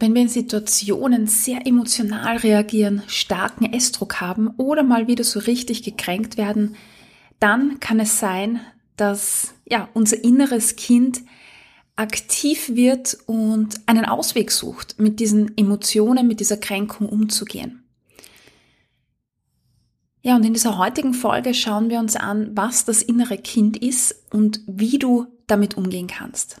wenn wir in Situationen sehr emotional reagieren, starken Essdruck haben oder mal wieder so richtig gekränkt werden, dann kann es sein, dass ja, unser inneres Kind aktiv wird und einen Ausweg sucht, mit diesen Emotionen, mit dieser Kränkung umzugehen. Ja, und in dieser heutigen Folge schauen wir uns an, was das innere Kind ist und wie du damit umgehen kannst.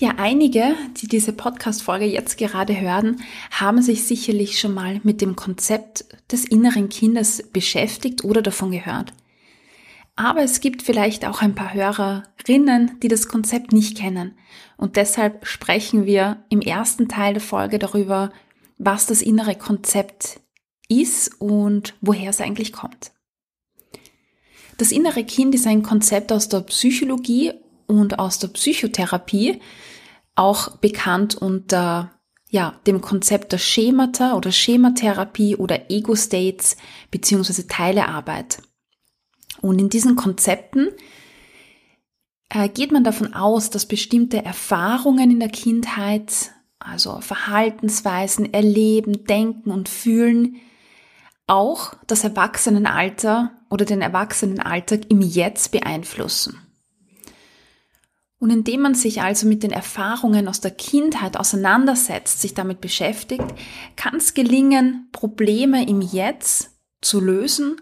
Ja, einige, die diese Podcast-Folge jetzt gerade hören, haben sich sicherlich schon mal mit dem Konzept des inneren Kindes beschäftigt oder davon gehört. Aber es gibt vielleicht auch ein paar Hörerinnen, die das Konzept nicht kennen. Und deshalb sprechen wir im ersten Teil der Folge darüber, was das innere Konzept ist und woher es eigentlich kommt. Das innere Kind ist ein Konzept aus der Psychologie und aus der Psychotherapie, auch bekannt unter ja, dem Konzept der Schemata oder Schematherapie oder Ego-States beziehungsweise Teilearbeit. Und in diesen Konzepten äh, geht man davon aus, dass bestimmte Erfahrungen in der Kindheit, also Verhaltensweisen, Erleben, Denken und Fühlen, auch das Erwachsenenalter oder den Erwachsenenalltag im Jetzt beeinflussen. Und indem man sich also mit den Erfahrungen aus der Kindheit auseinandersetzt, sich damit beschäftigt, kann es gelingen, Probleme im Jetzt zu lösen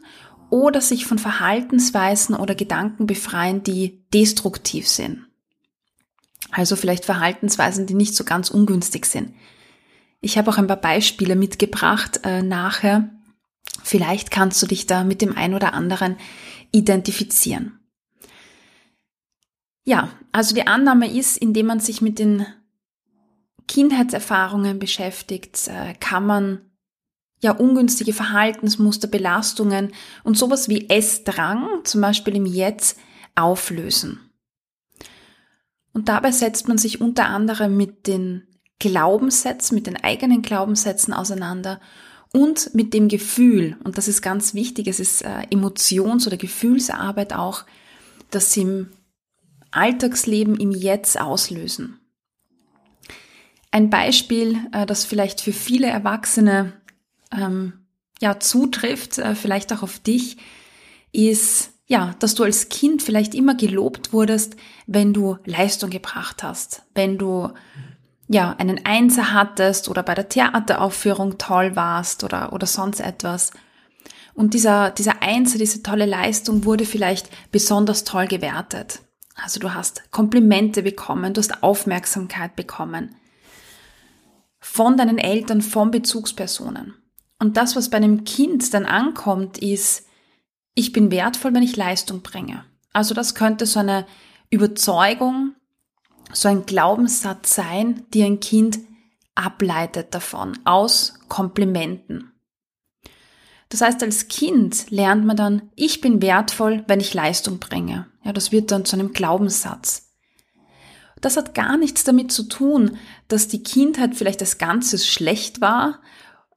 oder sich von Verhaltensweisen oder Gedanken befreien, die destruktiv sind. Also vielleicht Verhaltensweisen, die nicht so ganz ungünstig sind. Ich habe auch ein paar Beispiele mitgebracht äh, nachher. Vielleicht kannst du dich da mit dem ein oder anderen identifizieren. Ja, also die Annahme ist, indem man sich mit den Kindheitserfahrungen beschäftigt, äh, kann man ja ungünstige Verhaltensmuster, Belastungen und sowas wie Essdrang, zum Beispiel im Jetzt, auflösen. Und dabei setzt man sich unter anderem mit den Glaubenssätzen, mit den eigenen Glaubenssätzen auseinander und mit dem Gefühl, und das ist ganz wichtig, es ist äh, Emotions- oder Gefühlsarbeit auch, dass im Alltagsleben im Jetzt auslösen. Ein Beispiel, äh, das vielleicht für viele Erwachsene ähm, ja zutrifft, äh, vielleicht auch auf dich, ist ja, dass du als Kind vielleicht immer gelobt wurdest, wenn du Leistung gebracht hast, wenn du ja einen Einser hattest oder bei der Theateraufführung toll warst oder oder sonst etwas. Und dieser dieser Einser, diese tolle Leistung wurde vielleicht besonders toll gewertet. Also du hast Komplimente bekommen, du hast Aufmerksamkeit bekommen von deinen Eltern, von Bezugspersonen. Und das, was bei einem Kind dann ankommt, ist, ich bin wertvoll, wenn ich Leistung bringe. Also das könnte so eine Überzeugung, so ein Glaubenssatz sein, die ein Kind ableitet davon, aus Komplimenten. Das heißt, als Kind lernt man dann, ich bin wertvoll, wenn ich Leistung bringe. Ja, das wird dann zu einem Glaubenssatz. Das hat gar nichts damit zu tun, dass die Kindheit vielleicht als Ganzes schlecht war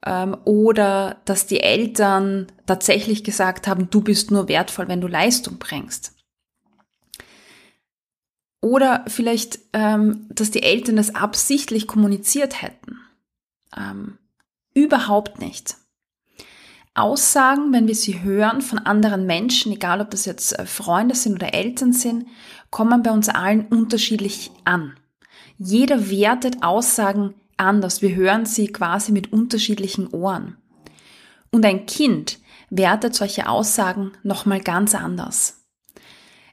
ähm, oder dass die Eltern tatsächlich gesagt haben, du bist nur wertvoll, wenn du Leistung bringst. Oder vielleicht, ähm, dass die Eltern das absichtlich kommuniziert hätten. Ähm, überhaupt nicht. Aussagen, wenn wir sie hören von anderen Menschen, egal ob das jetzt äh, Freunde sind oder Eltern sind, kommen bei uns allen unterschiedlich an. Jeder wertet Aussagen anders. Wir hören sie quasi mit unterschiedlichen Ohren. Und ein Kind wertet solche Aussagen nochmal ganz anders.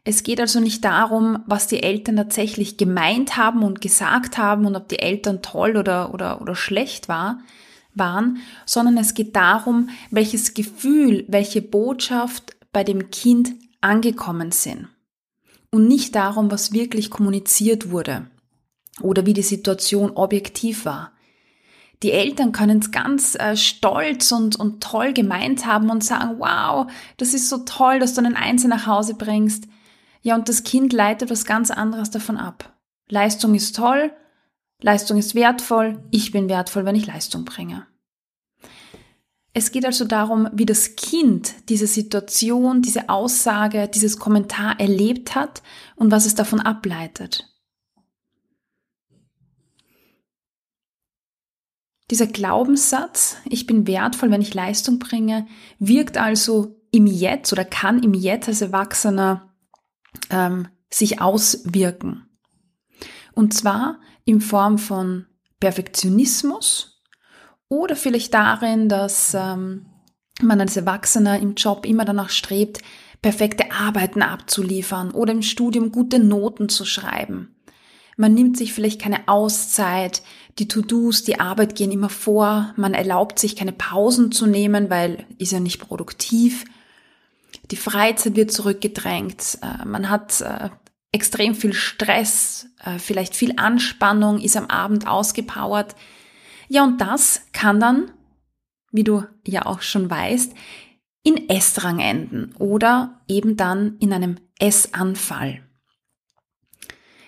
Es geht also nicht darum, was die Eltern tatsächlich gemeint haben und gesagt haben und ob die Eltern toll oder, oder, oder schlecht war, waren, sondern es geht darum, welches Gefühl, welche Botschaft bei dem Kind angekommen sind. Und nicht darum, was wirklich kommuniziert wurde oder wie die Situation objektiv war. Die Eltern können es ganz äh, stolz und, und toll gemeint haben und sagen, wow, das ist so toll, dass du einen Einser nach Hause bringst. Ja, und das Kind leitet was ganz anderes davon ab. Leistung ist toll, Leistung ist wertvoll, ich bin wertvoll, wenn ich Leistung bringe. Es geht also darum, wie das Kind diese Situation, diese Aussage, dieses Kommentar erlebt hat und was es davon ableitet. Dieser Glaubenssatz, ich bin wertvoll, wenn ich Leistung bringe, wirkt also im Jetzt oder kann im Jetzt als Erwachsener ähm, sich auswirken. Und zwar in Form von Perfektionismus, oder vielleicht darin, dass ähm, man als Erwachsener im Job immer danach strebt, perfekte Arbeiten abzuliefern oder im Studium gute Noten zu schreiben. Man nimmt sich vielleicht keine Auszeit, die To-Dos, die Arbeit gehen immer vor, man erlaubt sich keine Pausen zu nehmen, weil ist ja nicht produktiv. Die Freizeit wird zurückgedrängt, äh, man hat äh, extrem viel Stress, äh, vielleicht viel Anspannung, ist am Abend ausgepowert. Ja, und das kann dann, wie du ja auch schon weißt, in Essdrang enden oder eben dann in einem Essanfall.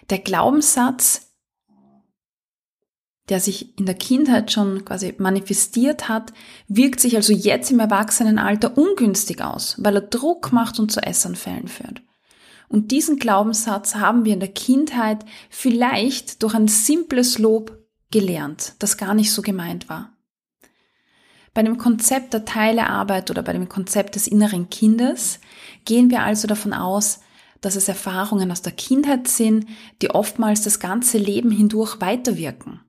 Der Glaubenssatz, der sich in der Kindheit schon quasi manifestiert hat, wirkt sich also jetzt im Erwachsenenalter ungünstig aus, weil er Druck macht und zu Essanfällen führt. Und diesen Glaubenssatz haben wir in der Kindheit vielleicht durch ein simples Lob gelernt, das gar nicht so gemeint war. Bei dem Konzept der Teilearbeit oder bei dem Konzept des inneren Kindes gehen wir also davon aus, dass es Erfahrungen aus der Kindheit sind, die oftmals das ganze Leben hindurch weiterwirken.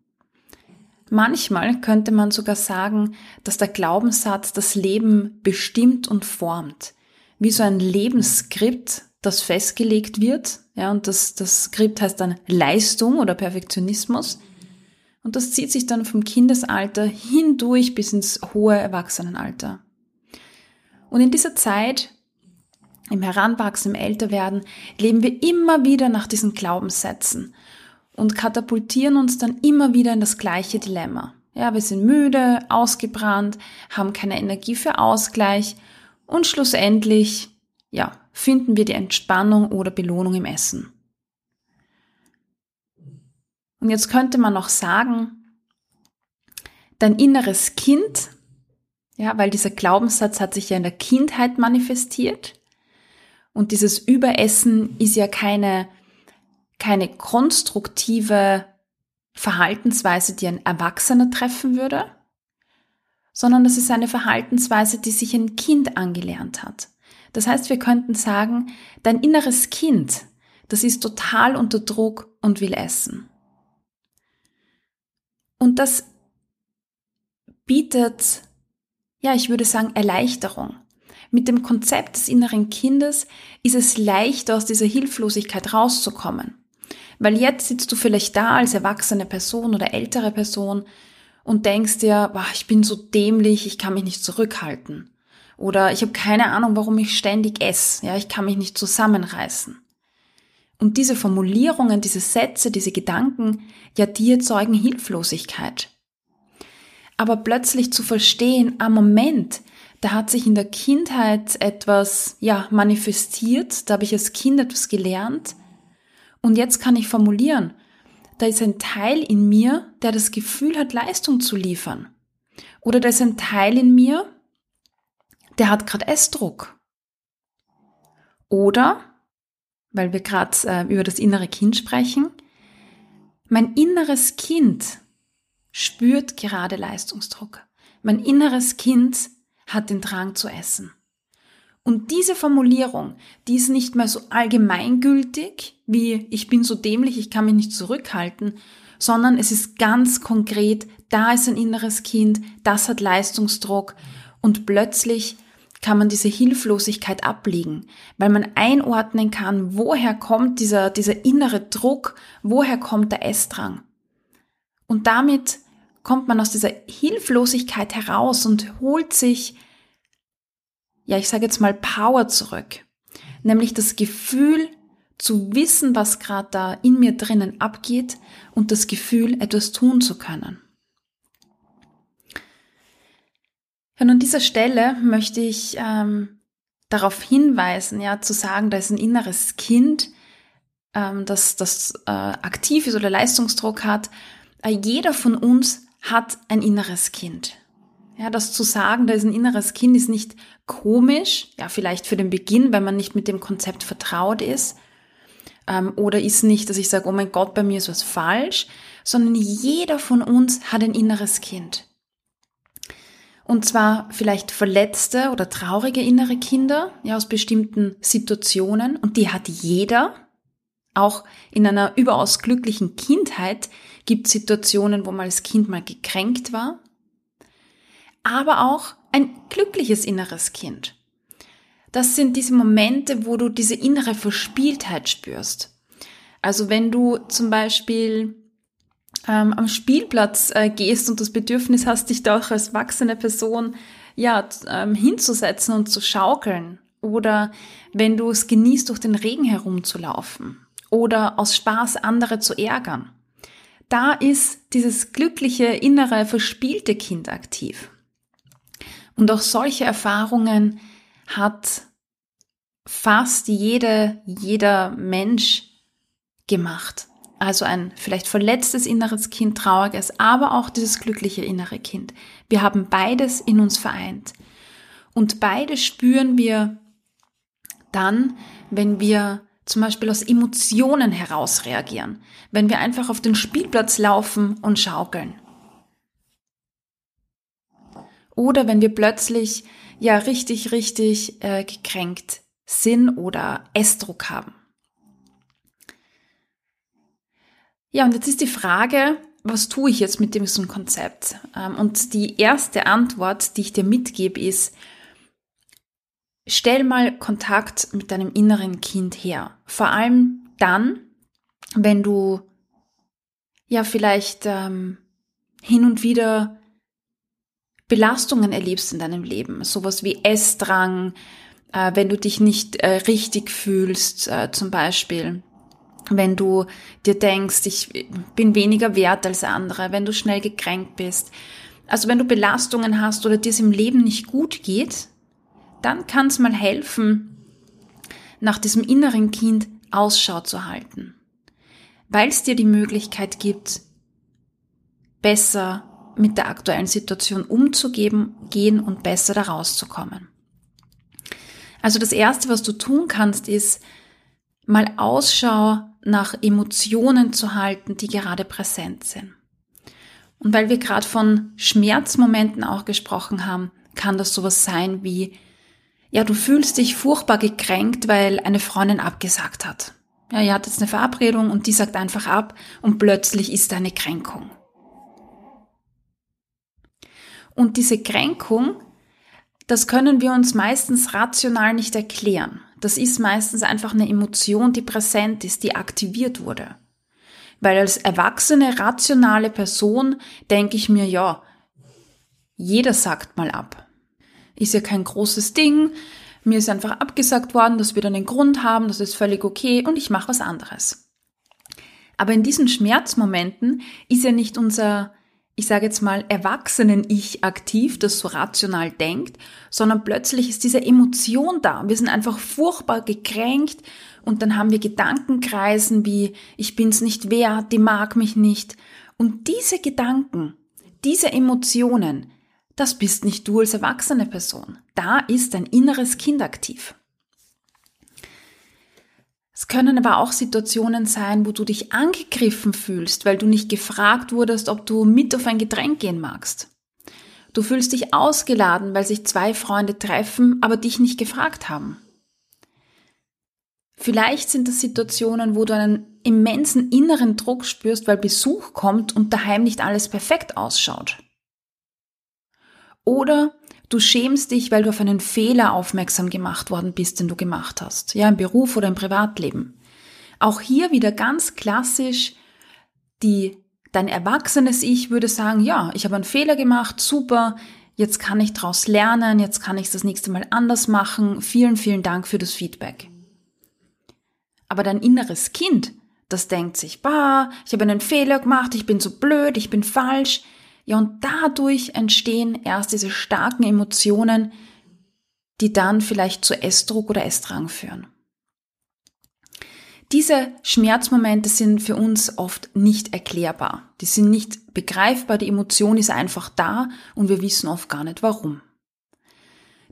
Manchmal könnte man sogar sagen, dass der Glaubenssatz das Leben bestimmt und formt, wie so ein Lebensskript, das festgelegt wird, ja, und das, das Skript heißt dann Leistung oder Perfektionismus, und das zieht sich dann vom Kindesalter hindurch bis ins hohe Erwachsenenalter. Und in dieser Zeit, im Heranwachsen, im Älterwerden, leben wir immer wieder nach diesen Glaubenssätzen und katapultieren uns dann immer wieder in das gleiche Dilemma. Ja, wir sind müde, ausgebrannt, haben keine Energie für Ausgleich und schlussendlich, ja, finden wir die Entspannung oder Belohnung im Essen. Und jetzt könnte man noch sagen, dein inneres Kind, ja, weil dieser Glaubenssatz hat sich ja in der Kindheit manifestiert und dieses Überessen ist ja keine, keine konstruktive Verhaltensweise, die ein Erwachsener treffen würde, sondern das ist eine Verhaltensweise, die sich ein Kind angelernt hat. Das heißt, wir könnten sagen, dein inneres Kind, das ist total unter Druck und will essen. Und das bietet, ja, ich würde sagen, Erleichterung. Mit dem Konzept des inneren Kindes ist es leicht, aus dieser Hilflosigkeit rauszukommen. Weil jetzt sitzt du vielleicht da als erwachsene Person oder ältere Person und denkst dir, boah, ich bin so dämlich, ich kann mich nicht zurückhalten. Oder ich habe keine Ahnung, warum ich ständig esse. Ja, ich kann mich nicht zusammenreißen. Und diese Formulierungen, diese Sätze, diese Gedanken, ja, die erzeugen Hilflosigkeit. Aber plötzlich zu verstehen, am Moment, da hat sich in der Kindheit etwas, ja, manifestiert, da habe ich als Kind etwas gelernt. Und jetzt kann ich formulieren, da ist ein Teil in mir, der das Gefühl hat, Leistung zu liefern. Oder da ist ein Teil in mir, der hat gerade Essdruck. Oder weil wir gerade äh, über das innere Kind sprechen. Mein inneres Kind spürt gerade Leistungsdruck. Mein inneres Kind hat den Drang zu essen. Und diese Formulierung, die ist nicht mehr so allgemeingültig wie ich bin so dämlich, ich kann mich nicht zurückhalten, sondern es ist ganz konkret, da ist ein inneres Kind, das hat Leistungsdruck und plötzlich kann man diese Hilflosigkeit ablegen, weil man einordnen kann, woher kommt dieser, dieser innere Druck, woher kommt der Essdrang. Und damit kommt man aus dieser Hilflosigkeit heraus und holt sich, ja, ich sage jetzt mal Power zurück, nämlich das Gefühl zu wissen, was gerade da in mir drinnen abgeht und das Gefühl, etwas tun zu können. Ja, und an dieser Stelle möchte ich ähm, darauf hinweisen, ja, zu sagen, da ist ein inneres Kind, ähm, das, das äh, aktiv ist oder Leistungsdruck hat. Äh, jeder von uns hat ein inneres Kind. Ja, das zu sagen, da ist ein inneres Kind, ist nicht komisch, ja, vielleicht für den Beginn, wenn man nicht mit dem Konzept vertraut ist. Ähm, oder ist nicht, dass ich sage, oh mein Gott, bei mir ist was falsch, sondern jeder von uns hat ein inneres Kind. Und zwar vielleicht verletzte oder traurige innere Kinder, ja, aus bestimmten Situationen. Und die hat jeder. Auch in einer überaus glücklichen Kindheit gibt es Situationen, wo man als Kind mal gekränkt war. Aber auch ein glückliches inneres Kind. Das sind diese Momente, wo du diese innere Verspieltheit spürst. Also wenn du zum Beispiel ähm, am Spielplatz äh, gehst und das Bedürfnis hast, dich da auch als erwachsene Person ja, ähm, hinzusetzen und zu schaukeln. Oder wenn du es genießt, durch den Regen herumzulaufen. Oder aus Spaß andere zu ärgern. Da ist dieses glückliche, innere, verspielte Kind aktiv. Und auch solche Erfahrungen hat fast jede, jeder Mensch gemacht. Also ein vielleicht verletztes inneres Kind, trauriges, aber auch dieses glückliche innere Kind. Wir haben beides in uns vereint. Und beide spüren wir dann, wenn wir zum Beispiel aus Emotionen heraus reagieren, wenn wir einfach auf den Spielplatz laufen und schaukeln. Oder wenn wir plötzlich ja richtig, richtig äh, gekränkt sind oder Essdruck haben. Ja, und jetzt ist die Frage, was tue ich jetzt mit diesem Konzept? Ähm, und die erste Antwort, die ich dir mitgebe, ist, stell mal Kontakt mit deinem inneren Kind her. Vor allem dann, wenn du ja vielleicht ähm, hin und wieder Belastungen erlebst in deinem Leben, sowas wie Essdrang, äh, wenn du dich nicht äh, richtig fühlst, äh, zum Beispiel wenn du dir denkst, ich bin weniger wert als andere, wenn du schnell gekränkt bist. Also wenn du Belastungen hast oder dir es im Leben nicht gut geht, dann kann es mal helfen, nach diesem inneren Kind Ausschau zu halten, weil es dir die Möglichkeit gibt, besser mit der aktuellen Situation umzugehen gehen und besser da rauszukommen. Also das Erste, was du tun kannst, ist mal Ausschau nach Emotionen zu halten, die gerade präsent sind. Und weil wir gerade von Schmerzmomenten auch gesprochen haben, kann das sowas sein wie, ja, du fühlst dich furchtbar gekränkt, weil eine Freundin abgesagt hat. Ja, ihr hattet jetzt eine Verabredung und die sagt einfach ab und plötzlich ist eine Kränkung. Und diese Kränkung, das können wir uns meistens rational nicht erklären. Das ist meistens einfach eine Emotion, die präsent ist, die aktiviert wurde. Weil als erwachsene, rationale Person denke ich mir, ja, jeder sagt mal ab. Ist ja kein großes Ding. Mir ist einfach abgesagt worden, dass wir dann einen Grund haben, das ist völlig okay und ich mache was anderes. Aber in diesen Schmerzmomenten ist ja nicht unser ich sage jetzt mal, Erwachsenen-Ich aktiv, das so rational denkt, sondern plötzlich ist diese Emotion da. Wir sind einfach furchtbar gekränkt und dann haben wir Gedankenkreisen wie, ich bin's nicht wert, die mag mich nicht. Und diese Gedanken, diese Emotionen, das bist nicht du als erwachsene Person. Da ist ein inneres Kind aktiv. Können aber auch Situationen sein, wo du dich angegriffen fühlst, weil du nicht gefragt wurdest, ob du mit auf ein Getränk gehen magst. Du fühlst dich ausgeladen, weil sich zwei Freunde treffen, aber dich nicht gefragt haben. Vielleicht sind das Situationen, wo du einen immensen inneren Druck spürst, weil Besuch kommt und daheim nicht alles perfekt ausschaut. Oder Du schämst dich, weil du auf einen Fehler aufmerksam gemacht worden bist, den du gemacht hast. Ja, im Beruf oder im Privatleben. Auch hier wieder ganz klassisch die, dein erwachsenes Ich würde sagen, ja, ich habe einen Fehler gemacht, super, jetzt kann ich daraus lernen, jetzt kann ich es das nächste Mal anders machen. Vielen, vielen Dank für das Feedback. Aber dein inneres Kind, das denkt sich, bah, ich habe einen Fehler gemacht, ich bin so blöd, ich bin falsch. Ja, und dadurch entstehen erst diese starken Emotionen, die dann vielleicht zu Essdruck oder Essdrang führen. Diese Schmerzmomente sind für uns oft nicht erklärbar. Die sind nicht begreifbar, die Emotion ist einfach da und wir wissen oft gar nicht warum.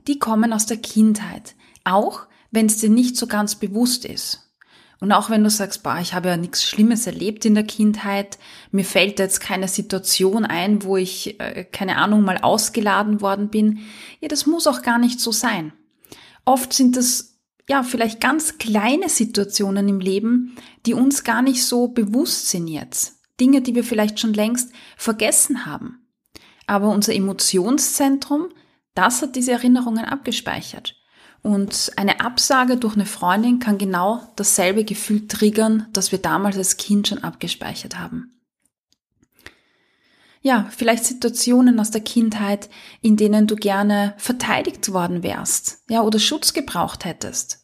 Die kommen aus der Kindheit, auch wenn es dir nicht so ganz bewusst ist. Und auch wenn du sagst, bah, ich habe ja nichts Schlimmes erlebt in der Kindheit, mir fällt jetzt keine Situation ein, wo ich, äh, keine Ahnung, mal ausgeladen worden bin, ja, das muss auch gar nicht so sein. Oft sind das ja vielleicht ganz kleine Situationen im Leben, die uns gar nicht so bewusst sind jetzt. Dinge, die wir vielleicht schon längst vergessen haben. Aber unser Emotionszentrum, das hat diese Erinnerungen abgespeichert. Und eine Absage durch eine Freundin kann genau dasselbe Gefühl triggern, das wir damals als Kind schon abgespeichert haben. Ja, vielleicht Situationen aus der Kindheit, in denen du gerne verteidigt worden wärst, ja, oder Schutz gebraucht hättest.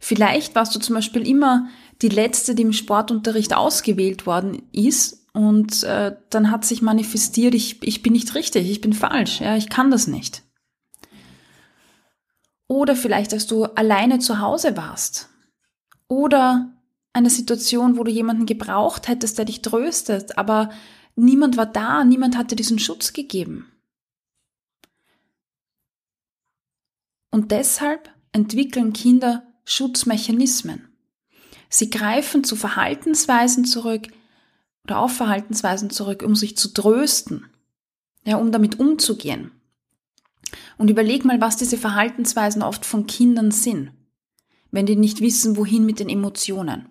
Vielleicht warst du zum Beispiel immer die Letzte, die im Sportunterricht ausgewählt worden ist und äh, dann hat sich manifestiert, ich, ich bin nicht richtig, ich bin falsch, ja, ich kann das nicht. Oder vielleicht, als du alleine zu Hause warst. Oder eine Situation, wo du jemanden gebraucht hättest, der dich tröstet, aber niemand war da, niemand hatte diesen Schutz gegeben. Und deshalb entwickeln Kinder Schutzmechanismen. Sie greifen zu Verhaltensweisen zurück oder auf Verhaltensweisen zurück, um sich zu trösten, ja, um damit umzugehen. Und überleg mal, was diese Verhaltensweisen oft von Kindern sind, wenn die nicht wissen, wohin mit den Emotionen.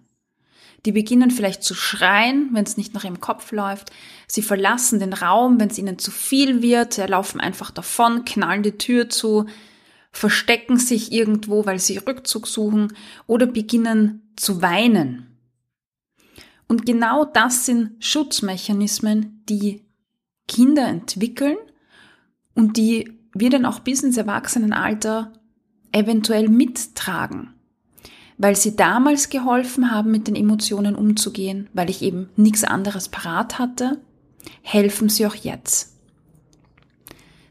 Die beginnen vielleicht zu schreien, wenn es nicht nach ihrem Kopf läuft. Sie verlassen den Raum, wenn es ihnen zu viel wird. Sie laufen einfach davon, knallen die Tür zu, verstecken sich irgendwo, weil sie Rückzug suchen oder beginnen zu weinen. Und genau das sind Schutzmechanismen, die Kinder entwickeln und die wir dann auch bis ins Erwachsenenalter eventuell mittragen, weil sie damals geholfen haben, mit den Emotionen umzugehen, weil ich eben nichts anderes parat hatte, helfen sie auch jetzt.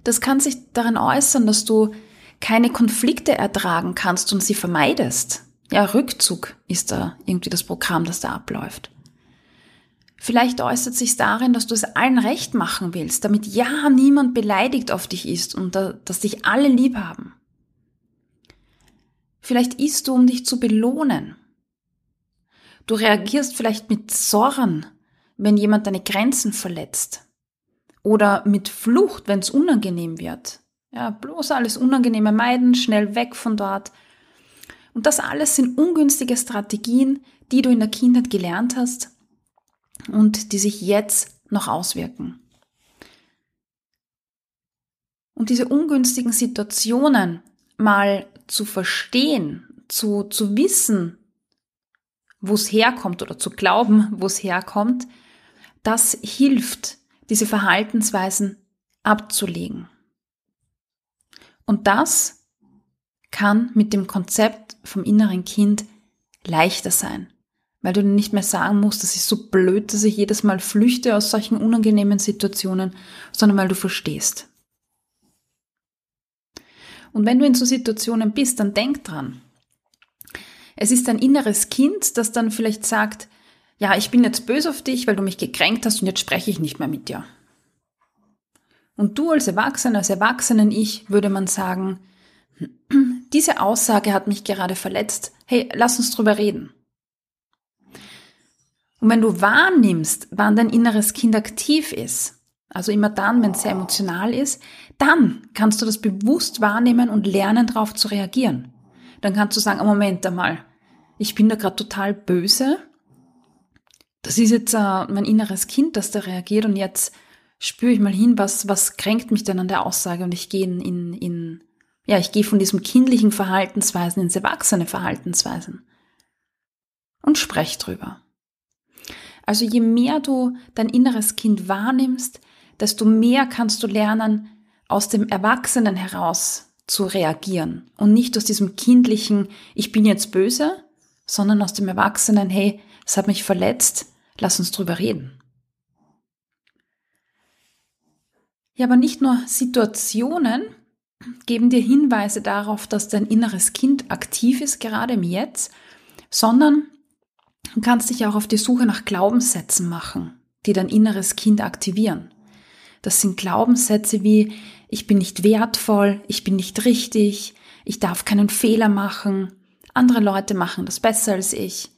Das kann sich darin äußern, dass du keine Konflikte ertragen kannst und sie vermeidest. Ja, Rückzug ist da irgendwie das Programm, das da abläuft. Vielleicht äußert sich darin, dass du es allen recht machen willst, damit ja niemand beleidigt auf dich ist und dass dich alle lieb haben. Vielleicht isst du, um dich zu belohnen. Du reagierst vielleicht mit Zorn, wenn jemand deine Grenzen verletzt. Oder mit Flucht, wenn es unangenehm wird. Ja, bloß alles Unangenehme meiden, schnell weg von dort. Und das alles sind ungünstige Strategien, die du in der Kindheit gelernt hast und die sich jetzt noch auswirken. Und diese ungünstigen Situationen mal zu verstehen, zu, zu wissen, wo es herkommt oder zu glauben, wo es herkommt, das hilft, diese Verhaltensweisen abzulegen. Und das kann mit dem Konzept vom inneren Kind leichter sein weil du nicht mehr sagen musst, das ist so blöd, dass ich jedes Mal flüchte aus solchen unangenehmen Situationen, sondern weil du verstehst. Und wenn du in so Situationen bist, dann denk dran. Es ist ein inneres Kind, das dann vielleicht sagt, ja, ich bin jetzt böse auf dich, weil du mich gekränkt hast und jetzt spreche ich nicht mehr mit dir. Und du als Erwachsener, als Erwachsenen ich, würde man sagen, diese Aussage hat mich gerade verletzt. Hey, lass uns drüber reden. Und wenn du wahrnimmst, wann dein inneres Kind aktiv ist, also immer dann, wenn es sehr emotional ist, dann kannst du das bewusst wahrnehmen und lernen, darauf zu reagieren. Dann kannst du sagen, oh, Moment einmal, ich bin da gerade total böse. Das ist jetzt äh, mein inneres Kind, das da reagiert und jetzt spüre ich mal hin, was, was kränkt mich denn an der Aussage und ich gehe in, in, in ja, ich gehe von diesem kindlichen Verhaltensweisen ins erwachsene Verhaltensweisen und spreche drüber. Also je mehr du dein inneres Kind wahrnimmst, desto mehr kannst du lernen, aus dem Erwachsenen heraus zu reagieren und nicht aus diesem kindlichen, ich bin jetzt böse, sondern aus dem Erwachsenen, hey, es hat mich verletzt, lass uns drüber reden. Ja, aber nicht nur Situationen geben dir Hinweise darauf, dass dein inneres Kind aktiv ist, gerade im Jetzt, sondern du kannst dich auch auf die Suche nach Glaubenssätzen machen, die dein inneres Kind aktivieren. Das sind Glaubenssätze wie ich bin nicht wertvoll, ich bin nicht richtig, ich darf keinen Fehler machen, andere Leute machen das besser als ich.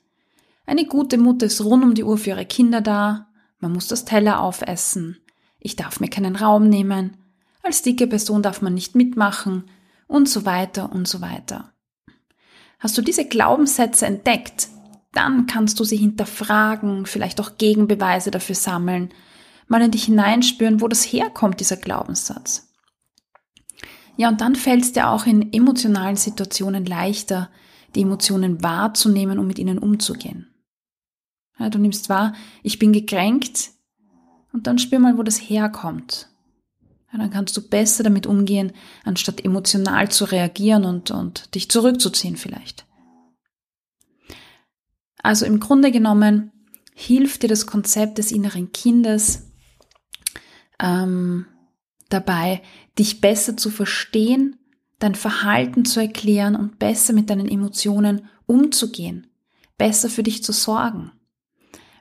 Eine gute Mutter ist rund um die Uhr für ihre Kinder da, man muss das Teller aufessen, ich darf mir keinen Raum nehmen, als dicke Person darf man nicht mitmachen und so weiter und so weiter. Hast du diese Glaubenssätze entdeckt, dann kannst du sie hinterfragen, vielleicht auch Gegenbeweise dafür sammeln, mal in dich hineinspüren, wo das herkommt, dieser Glaubenssatz. Ja, und dann fällt es dir auch in emotionalen Situationen leichter, die Emotionen wahrzunehmen und mit ihnen umzugehen. Ja, du nimmst wahr, ich bin gekränkt und dann spür mal, wo das herkommt. Ja, dann kannst du besser damit umgehen, anstatt emotional zu reagieren und, und dich zurückzuziehen vielleicht. Also im Grunde genommen hilft dir das Konzept des inneren Kindes ähm, dabei, dich besser zu verstehen, dein Verhalten zu erklären und besser mit deinen Emotionen umzugehen, besser für dich zu sorgen.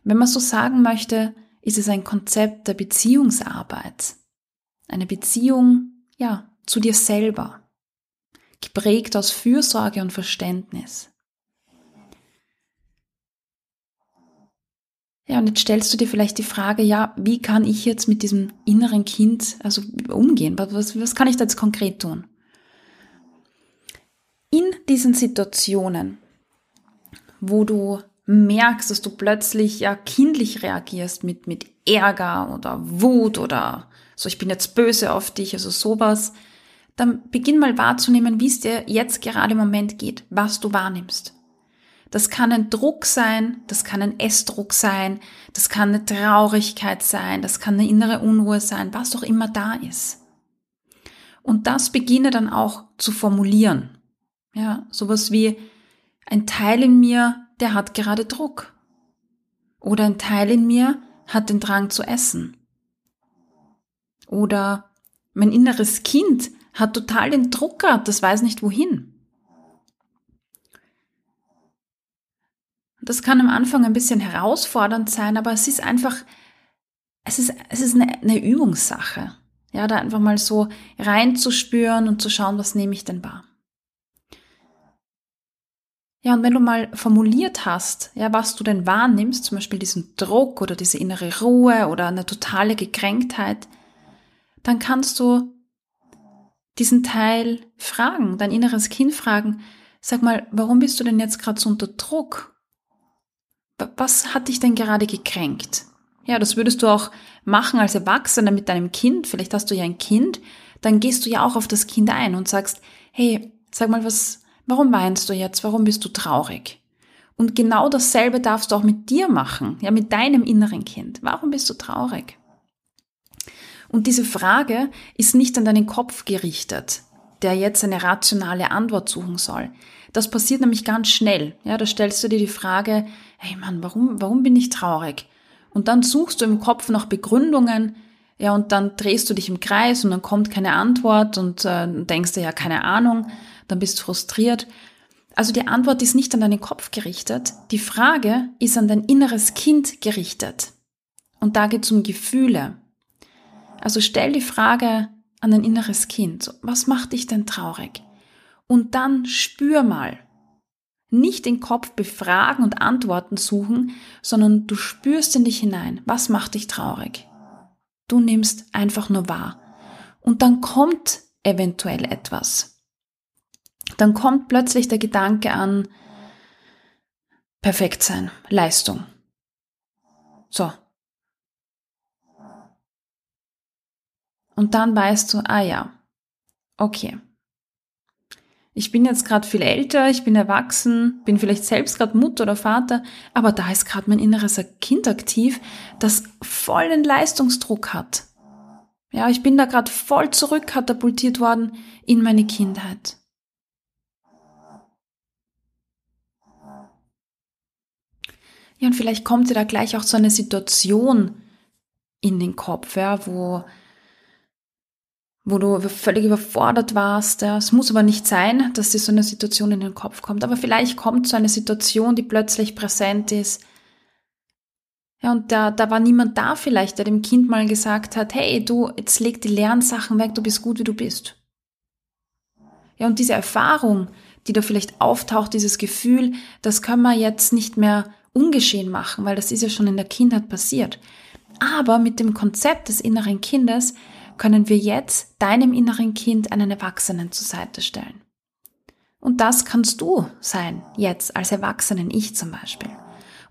Wenn man so sagen möchte, ist es ein Konzept der Beziehungsarbeit. Eine Beziehung, ja, zu dir selber. Geprägt aus Fürsorge und Verständnis. Ja, und jetzt stellst du dir vielleicht die Frage, ja, wie kann ich jetzt mit diesem inneren Kind also umgehen? Was, was kann ich da jetzt konkret tun? In diesen Situationen, wo du merkst, dass du plötzlich ja kindlich reagierst mit, mit Ärger oder Wut oder so, ich bin jetzt böse auf dich, also sowas, dann beginn mal wahrzunehmen, wie es dir jetzt gerade im Moment geht, was du wahrnimmst. Das kann ein Druck sein, das kann ein Essdruck sein, das kann eine Traurigkeit sein, das kann eine innere Unruhe sein, was auch immer da ist. Und das beginne dann auch zu formulieren. Ja, sowas wie ein Teil in mir, der hat gerade Druck. Oder ein Teil in mir hat den Drang zu essen. Oder mein inneres Kind hat total den Druck gehabt, das weiß nicht wohin. Das kann am Anfang ein bisschen herausfordernd sein, aber es ist einfach, es ist, es ist eine, eine Übungssache. Ja, da einfach mal so reinzuspüren und zu schauen, was nehme ich denn wahr. Ja, und wenn du mal formuliert hast, ja, was du denn wahrnimmst, zum Beispiel diesen Druck oder diese innere Ruhe oder eine totale Gekränktheit, dann kannst du diesen Teil fragen, dein inneres Kind fragen, sag mal, warum bist du denn jetzt gerade so unter Druck? Was hat dich denn gerade gekränkt? Ja, das würdest du auch machen als Erwachsener mit deinem Kind. Vielleicht hast du ja ein Kind. Dann gehst du ja auch auf das Kind ein und sagst, hey, sag mal was, warum weinst du jetzt? Warum bist du traurig? Und genau dasselbe darfst du auch mit dir machen, ja, mit deinem inneren Kind. Warum bist du traurig? Und diese Frage ist nicht an deinen Kopf gerichtet, der jetzt eine rationale Antwort suchen soll. Das passiert nämlich ganz schnell. Ja, da stellst du dir die Frage, hey Mann, warum, warum bin ich traurig? Und dann suchst du im Kopf nach Begründungen, ja, und dann drehst du dich im Kreis und dann kommt keine Antwort und äh, denkst dir ja keine Ahnung, dann bist du frustriert. Also die Antwort ist nicht an deinen Kopf gerichtet, die Frage ist an dein inneres Kind gerichtet. Und da geht es um Gefühle. Also stell die Frage an dein inneres Kind, was macht dich denn traurig? Und dann spür mal, nicht den Kopf befragen und Antworten suchen, sondern du spürst in dich hinein, was macht dich traurig. Du nimmst einfach nur wahr. Und dann kommt eventuell etwas. Dann kommt plötzlich der Gedanke an perfekt sein, Leistung. So. Und dann weißt du, ah ja, okay, ich bin jetzt gerade viel älter, ich bin erwachsen, bin vielleicht selbst gerade Mutter oder Vater, aber da ist gerade mein inneres Kind aktiv, das vollen Leistungsdruck hat. Ja, ich bin da gerade voll zurückkatapultiert worden in meine Kindheit. Ja, und vielleicht kommt dir da gleich auch so eine Situation in den Kopf, ja, wo wo du völlig überfordert warst. Es muss aber nicht sein, dass dir so eine Situation in den Kopf kommt. Aber vielleicht kommt so eine Situation, die plötzlich präsent ist. Ja, und da, da war niemand da vielleicht, der dem Kind mal gesagt hat, hey, du, jetzt leg die Lernsachen weg, du bist gut, wie du bist. Ja, und diese Erfahrung, die da vielleicht auftaucht, dieses Gefühl, das können wir jetzt nicht mehr ungeschehen machen, weil das ist ja schon in der Kindheit passiert. Aber mit dem Konzept des inneren Kindes können wir jetzt deinem inneren Kind einen Erwachsenen zur Seite stellen. Und das kannst du sein, jetzt als Erwachsenen, ich zum Beispiel.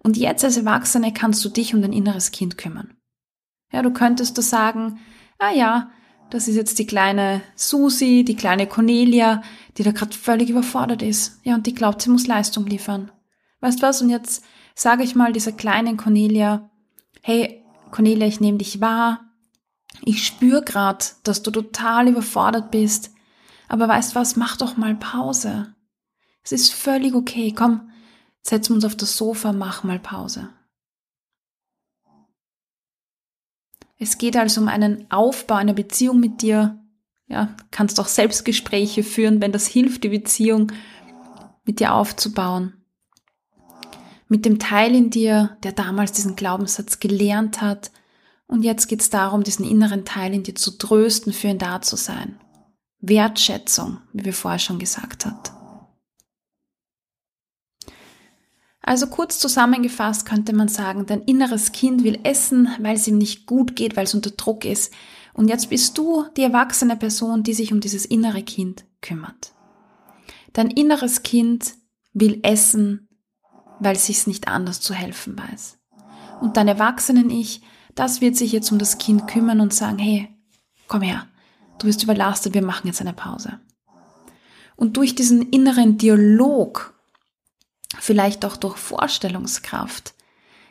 Und jetzt als Erwachsene kannst du dich um dein inneres Kind kümmern. Ja, du könntest du sagen, ah ja, das ist jetzt die kleine Susi, die kleine Cornelia, die da gerade völlig überfordert ist. Ja, und die glaubt, sie muss Leistung liefern. Weißt was? Und jetzt sage ich mal dieser kleinen Cornelia, hey, Cornelia, ich nehme dich wahr, ich spüre gerade, dass du total überfordert bist. Aber weißt was, mach doch mal Pause. Es ist völlig okay. Komm, setzen wir uns auf das Sofa, mach mal Pause. Es geht also um einen Aufbau einer Beziehung mit dir. Ja, kannst auch Selbstgespräche führen, wenn das hilft, die Beziehung mit dir aufzubauen. Mit dem Teil in dir, der damals diesen Glaubenssatz gelernt hat, und jetzt geht es darum, diesen inneren Teil in dir zu trösten, für ihn da zu sein. Wertschätzung, wie wir vorher schon gesagt hat. Also kurz zusammengefasst könnte man sagen, dein inneres Kind will essen, weil es ihm nicht gut geht, weil es unter Druck ist. Und jetzt bist du die erwachsene Person, die sich um dieses innere Kind kümmert. Dein inneres Kind will essen, weil es sich nicht anders zu helfen weiß. Und dein erwachsenen Ich das wird sich jetzt um das Kind kümmern und sagen, hey, komm her, du bist überlastet, wir machen jetzt eine Pause. Und durch diesen inneren Dialog, vielleicht auch durch Vorstellungskraft,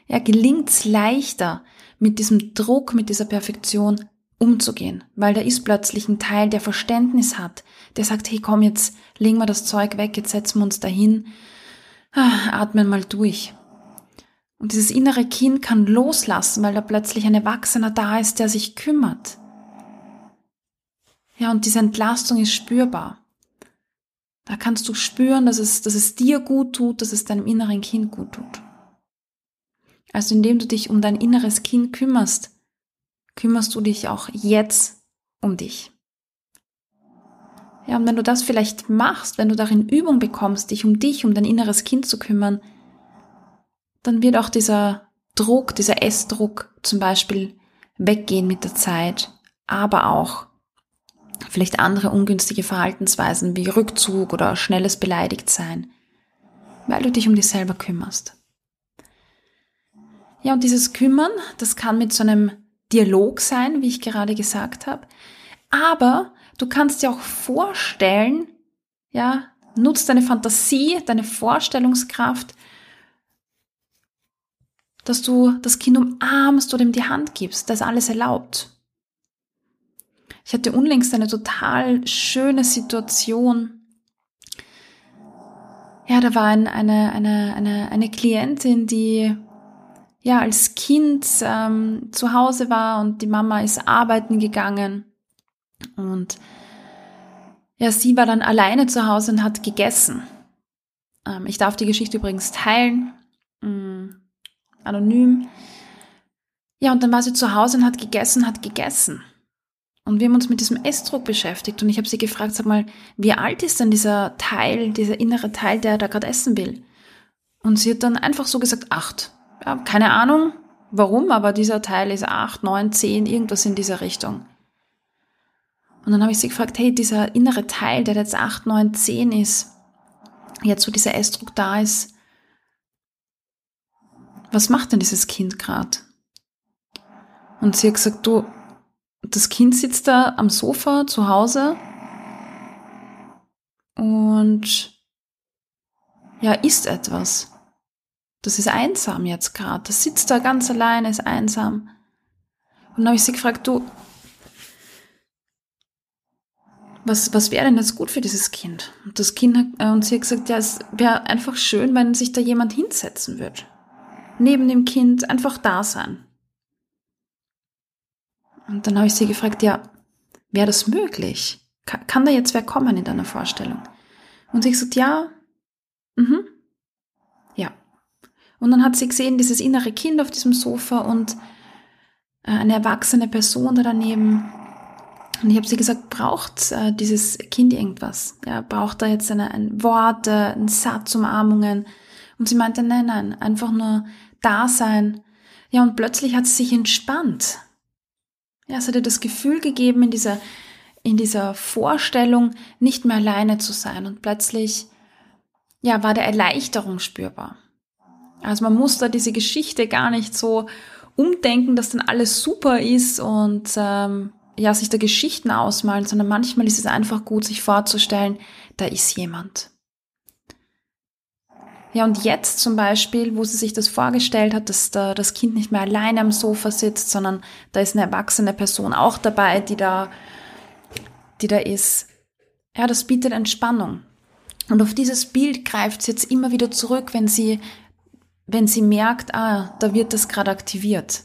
ja, gelingt es leichter, mit diesem Druck, mit dieser Perfektion umzugehen, weil da ist plötzlich ein Teil, der Verständnis hat, der sagt, hey, komm, jetzt legen wir das Zeug weg, jetzt setzen wir uns dahin, ah, atmen mal durch. Und dieses innere Kind kann loslassen, weil da plötzlich ein Erwachsener da ist, der sich kümmert. Ja, und diese Entlastung ist spürbar. Da kannst du spüren, dass es, dass es dir gut tut, dass es deinem inneren Kind gut tut. Also indem du dich um dein inneres Kind kümmerst, kümmerst du dich auch jetzt um dich. Ja, und wenn du das vielleicht machst, wenn du darin Übung bekommst, dich um dich, um dein inneres Kind zu kümmern, dann wird auch dieser Druck, dieser Essdruck zum Beispiel weggehen mit der Zeit, aber auch vielleicht andere ungünstige Verhaltensweisen wie Rückzug oder schnelles Beleidigtsein, weil du dich um dich selber kümmerst. Ja, und dieses Kümmern, das kann mit so einem Dialog sein, wie ich gerade gesagt habe, aber du kannst dir auch vorstellen, ja, nutzt deine Fantasie, deine Vorstellungskraft, dass du das Kind umarmst oder ihm die Hand gibst. Das ist alles erlaubt. Ich hatte unlängst eine total schöne Situation. Ja, da war ein, eine, eine, eine, eine Klientin, die ja als Kind ähm, zu Hause war und die Mama ist arbeiten gegangen. Und ja, sie war dann alleine zu Hause und hat gegessen. Ähm, ich darf die Geschichte übrigens teilen. Anonym. Ja, und dann war sie zu Hause und hat gegessen, hat gegessen. Und wir haben uns mit diesem Essdruck beschäftigt und ich habe sie gefragt, sag mal, wie alt ist denn dieser Teil, dieser innere Teil, der da gerade essen will? Und sie hat dann einfach so gesagt, acht. Ja, keine Ahnung, warum, aber dieser Teil ist acht, neun, zehn, irgendwas in dieser Richtung. Und dann habe ich sie gefragt, hey, dieser innere Teil, der jetzt acht, neun, zehn ist, jetzt wo dieser Essdruck da ist, was macht denn dieses Kind gerade? Und sie hat gesagt, du, das Kind sitzt da am Sofa zu Hause und ja, isst etwas. Das ist einsam jetzt gerade. Das sitzt da ganz alleine, ist einsam. Und dann habe ich sie gefragt, du, was, was wäre denn jetzt gut für dieses Kind? Und das Kind hat, äh, und sie hat gesagt, ja, es wäre einfach schön, wenn sich da jemand hinsetzen würde neben dem Kind einfach da sein. Und dann habe ich sie gefragt, ja, wäre das möglich? Kann, da jetzt wer kommen in deiner Vorstellung? Und ich so, ja, mhm, ja. Und dann hat sie gesehen, dieses innere Kind auf diesem Sofa und äh, eine erwachsene Person da daneben. Und ich habe sie gesagt, braucht äh, dieses Kind irgendwas? Ja, braucht da jetzt eine, ein Wort, äh, ein Satz, Umarmungen? Und sie meinte, nein, nein, einfach nur da sein. Ja, und plötzlich hat sie sich entspannt. Ja, es hat ihr das Gefühl gegeben, in dieser, in dieser Vorstellung nicht mehr alleine zu sein. Und plötzlich, ja, war der Erleichterung spürbar. Also man muss da diese Geschichte gar nicht so umdenken, dass dann alles super ist und ähm, ja, sich da Geschichten ausmalen, sondern manchmal ist es einfach gut, sich vorzustellen, da ist jemand. Ja, und jetzt zum Beispiel, wo sie sich das vorgestellt hat, dass da das Kind nicht mehr alleine am Sofa sitzt, sondern da ist eine erwachsene Person auch dabei, die da, die da ist. Ja, das bietet Entspannung. Und auf dieses Bild greift sie jetzt immer wieder zurück, wenn sie, wenn sie merkt, ah, da wird das gerade aktiviert.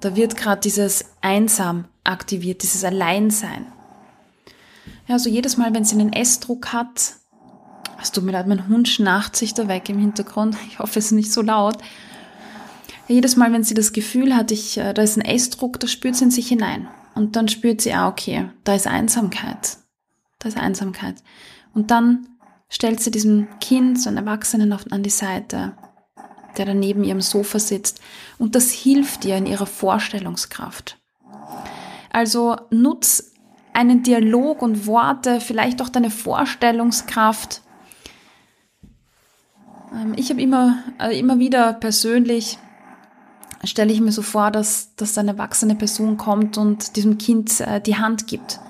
Da wird gerade dieses Einsam aktiviert, dieses Alleinsein. Ja, also jedes Mal, wenn sie einen Essdruck hat, es tut mir leid, mein Hund schnarcht sich da weg im Hintergrund. Ich hoffe, es ist nicht so laut. Jedes Mal, wenn sie das Gefühl hat, ich, äh, da ist ein Essdruck, da spürt sie in sich hinein. Und dann spürt sie, ah, okay, da ist Einsamkeit. Da ist Einsamkeit. Und dann stellt sie diesem Kind, so einen Erwachsenen an die Seite, der da neben ihrem Sofa sitzt. Und das hilft ihr in ihrer Vorstellungskraft. Also nutz einen Dialog und Worte, vielleicht auch deine Vorstellungskraft, ich habe immer, äh, immer wieder persönlich stelle ich mir so vor, dass, dass eine erwachsene Person kommt und diesem Kind äh, die Hand gibt.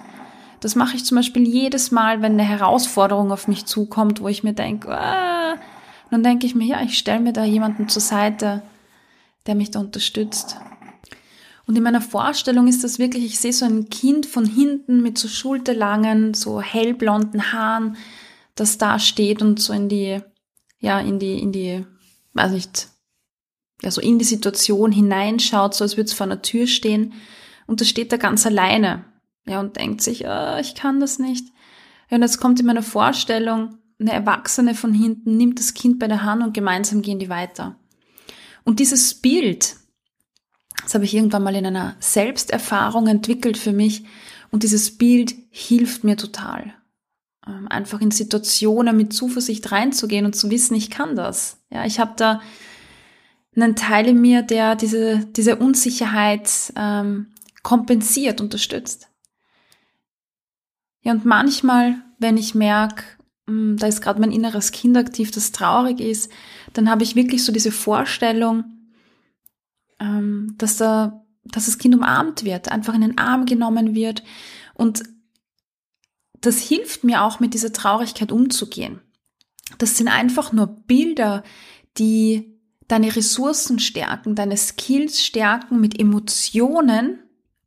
Das mache ich zum Beispiel jedes Mal, wenn eine Herausforderung auf mich zukommt, wo ich mir denke, ah, dann denke ich mir, ja, ich stelle mir da jemanden zur Seite, der mich da unterstützt. Und in meiner Vorstellung ist das wirklich, ich sehe so ein Kind von hinten mit so schulterlangen, so hellblonden Haaren, das da steht und so in die ja, in die, in die, weiß nicht, ja, so in die Situation hineinschaut, so als würde es vor einer Tür stehen und da steht er ganz alleine, ja, und denkt sich, oh, ich kann das nicht. Ja, und jetzt kommt in meiner Vorstellung, eine Erwachsene von hinten nimmt das Kind bei der Hand und gemeinsam gehen die weiter. Und dieses Bild, das habe ich irgendwann mal in einer Selbsterfahrung entwickelt für mich und dieses Bild hilft mir total. Ähm, einfach in Situationen mit Zuversicht reinzugehen und zu wissen, ich kann das. Ja, ich habe da einen Teil in mir, der diese, diese Unsicherheit ähm, kompensiert, unterstützt. Ja, und manchmal, wenn ich merke, hm, da ist gerade mein inneres Kind aktiv, das traurig ist, dann habe ich wirklich so diese Vorstellung, ähm, dass, da, dass das Kind umarmt wird, einfach in den Arm genommen wird und das hilft mir auch mit dieser Traurigkeit umzugehen. Das sind einfach nur Bilder, die deine Ressourcen stärken, deine Skills stärken, mit Emotionen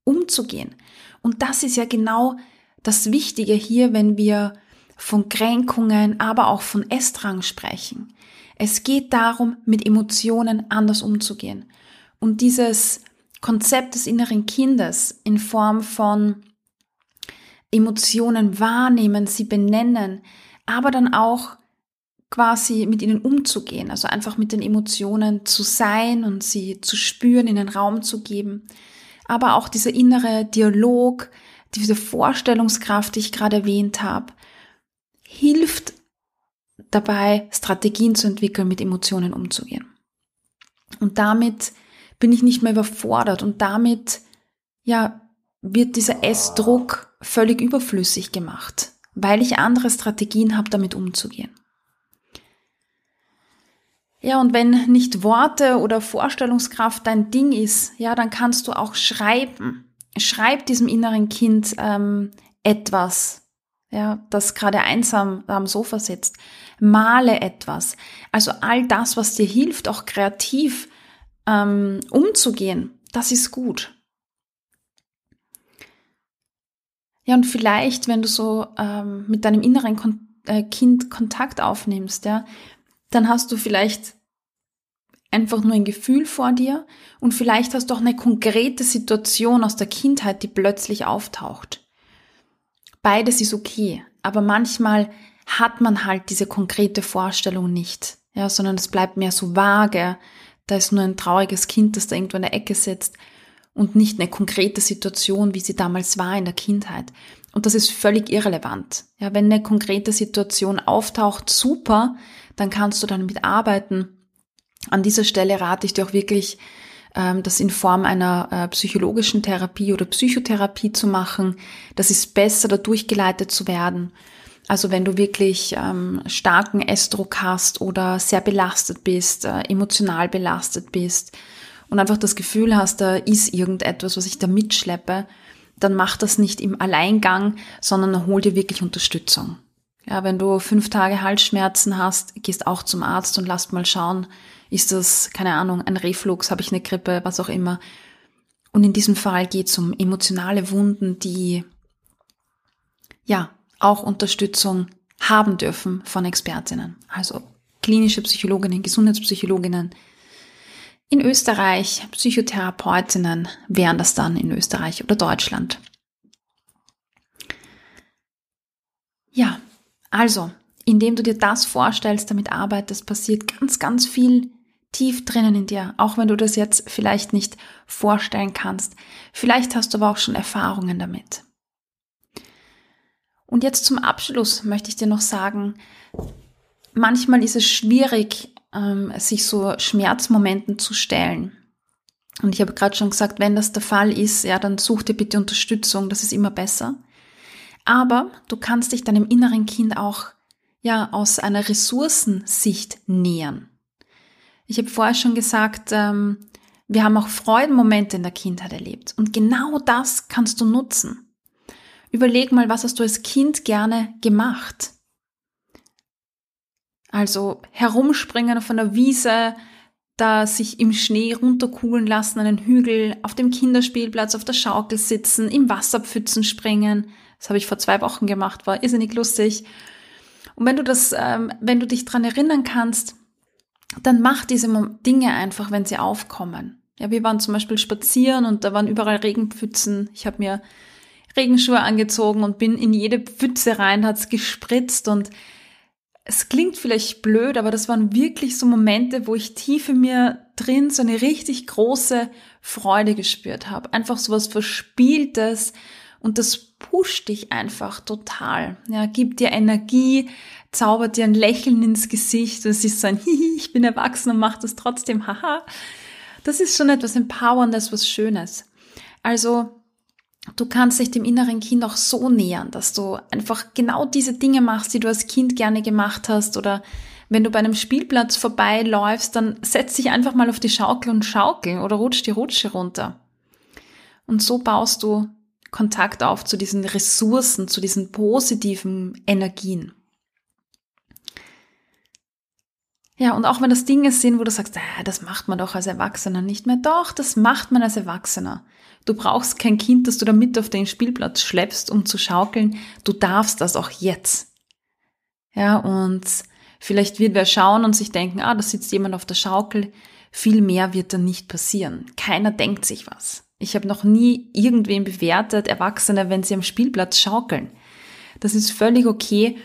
umzugehen. Und das ist ja genau das Wichtige hier, wenn wir von Kränkungen, aber auch von Essdrang sprechen. Es geht darum, mit Emotionen anders umzugehen. Und dieses Konzept des inneren Kindes in Form von Emotionen wahrnehmen, sie benennen, aber dann auch quasi mit ihnen umzugehen, also einfach mit den Emotionen zu sein und sie zu spüren, in den Raum zu geben. Aber auch dieser innere Dialog, diese Vorstellungskraft, die ich gerade erwähnt habe, hilft dabei, Strategien zu entwickeln, mit Emotionen umzugehen. Und damit bin ich nicht mehr überfordert und damit, ja, wird dieser Essdruck völlig überflüssig gemacht, weil ich andere Strategien habe, damit umzugehen. Ja, und wenn nicht Worte oder Vorstellungskraft dein Ding ist, ja, dann kannst du auch schreiben. Schreib diesem inneren Kind ähm, etwas, ja, das gerade einsam am Sofa sitzt. Male etwas. Also all das, was dir hilft, auch kreativ ähm, umzugehen, das ist gut. Ja, und vielleicht, wenn du so ähm, mit deinem inneren Kon äh, Kind Kontakt aufnimmst, ja, dann hast du vielleicht einfach nur ein Gefühl vor dir und vielleicht hast du auch eine konkrete Situation aus der Kindheit, die plötzlich auftaucht. Beides ist okay, aber manchmal hat man halt diese konkrete Vorstellung nicht, ja, sondern es bleibt mehr so vage. Da ist nur ein trauriges Kind, das da irgendwo in der Ecke sitzt und nicht eine konkrete Situation, wie sie damals war in der Kindheit. Und das ist völlig irrelevant. Ja, wenn eine konkrete Situation auftaucht, super, dann kannst du damit arbeiten. An dieser Stelle rate ich dir auch wirklich, ähm, das in Form einer äh, psychologischen Therapie oder Psychotherapie zu machen. Das ist besser, da durchgeleitet zu werden. Also wenn du wirklich ähm, starken Essdruck hast oder sehr belastet bist, äh, emotional belastet bist und einfach das Gefühl hast, da ist irgendetwas, was ich da mitschleppe, dann mach das nicht im Alleingang, sondern hol dir wirklich Unterstützung. Ja, wenn du fünf Tage Halsschmerzen hast, gehst auch zum Arzt und lass mal schauen, ist das, keine Ahnung, ein Reflux, habe ich eine Grippe, was auch immer. Und in diesem Fall geht es um emotionale Wunden, die ja auch Unterstützung haben dürfen von Expertinnen, also klinische Psychologinnen, Gesundheitspsychologinnen. In Österreich, Psychotherapeutinnen wären das dann in Österreich oder Deutschland. Ja, also, indem du dir das vorstellst, damit arbeitest, passiert ganz, ganz viel tief drinnen in dir, auch wenn du das jetzt vielleicht nicht vorstellen kannst. Vielleicht hast du aber auch schon Erfahrungen damit. Und jetzt zum Abschluss möchte ich dir noch sagen, manchmal ist es schwierig, ähm, sich so Schmerzmomenten zu stellen. Und ich habe gerade schon gesagt, wenn das der Fall ist, ja, dann such dir bitte Unterstützung, das ist immer besser. Aber du kannst dich deinem inneren Kind auch ja aus einer Ressourcensicht nähern. Ich habe vorher schon gesagt, ähm, wir haben auch Freudenmomente in der Kindheit erlebt. Und genau das kannst du nutzen. Überleg mal, was hast du als Kind gerne gemacht? Also herumspringen von der Wiese, da sich im Schnee runterkugeln lassen, einen Hügel, auf dem Kinderspielplatz, auf der Schaukel sitzen, im Wasserpfützen springen. Das habe ich vor zwei Wochen gemacht, war irrsinnig lustig. Und wenn du das, ähm, wenn du dich dran erinnern kannst, dann mach diese Dinge einfach, wenn sie aufkommen. Ja, wir waren zum Beispiel spazieren und da waren überall Regenpfützen. Ich habe mir Regenschuhe angezogen und bin in jede Pfütze rein, hat's gespritzt und es klingt vielleicht blöd, aber das waren wirklich so Momente, wo ich tief in mir drin so eine richtig große Freude gespürt habe. Einfach so was Verspieltes und das pusht dich einfach total. Ja, gibt dir Energie, zaubert dir ein Lächeln ins Gesicht. Es ist so ein Hihi, ich bin erwachsen und mache das trotzdem, haha. Das ist schon etwas Empowerndes, was Schönes. Also du kannst dich dem inneren Kind auch so nähern, dass du einfach genau diese Dinge machst, die du als Kind gerne gemacht hast oder wenn du bei einem Spielplatz vorbeiläufst, dann setz dich einfach mal auf die Schaukel und schaukel oder rutsch die Rutsche runter. Und so baust du Kontakt auf zu diesen Ressourcen, zu diesen positiven Energien. Ja, und auch wenn das Dinge sind, wo du sagst, ah, das macht man doch als Erwachsener nicht mehr. Doch, das macht man als Erwachsener. Du brauchst kein Kind, das du da mit auf den Spielplatz schleppst, um zu schaukeln. Du darfst das auch jetzt. Ja, und vielleicht wird wer schauen und sich denken, ah, da sitzt jemand auf der Schaukel. Viel mehr wird dann nicht passieren. Keiner denkt sich was. Ich habe noch nie irgendwen bewertet, Erwachsene, wenn sie am Spielplatz schaukeln. Das ist völlig okay.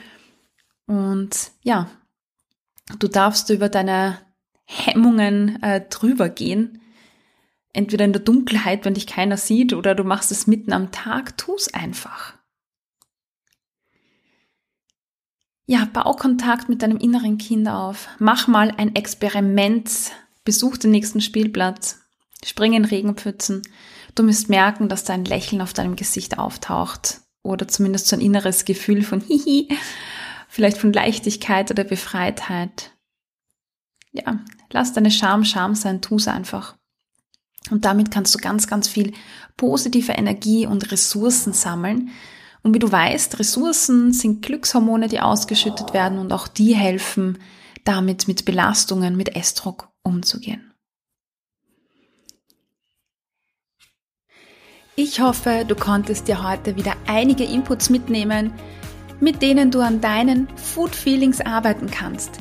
Und ja, du darfst über deine Hemmungen äh, drüber gehen. Entweder in der Dunkelheit, wenn dich keiner sieht, oder du machst es mitten am Tag, tu es einfach. Ja, bau Kontakt mit deinem inneren Kind auf. Mach mal ein Experiment. Besuch den nächsten Spielplatz. Spring in Regenpfützen. Du wirst merken, dass da ein Lächeln auf deinem Gesicht auftaucht. Oder zumindest so ein inneres Gefühl von Hihi vielleicht von Leichtigkeit oder Befreitheit. Ja, lass deine Scham Scham sein, tu es einfach. Und damit kannst du ganz, ganz viel positive Energie und Ressourcen sammeln. Und wie du weißt, Ressourcen sind Glückshormone, die ausgeschüttet werden und auch die helfen, damit mit Belastungen, mit Essdruck umzugehen. Ich hoffe, du konntest dir heute wieder einige Inputs mitnehmen, mit denen du an deinen Food Feelings arbeiten kannst.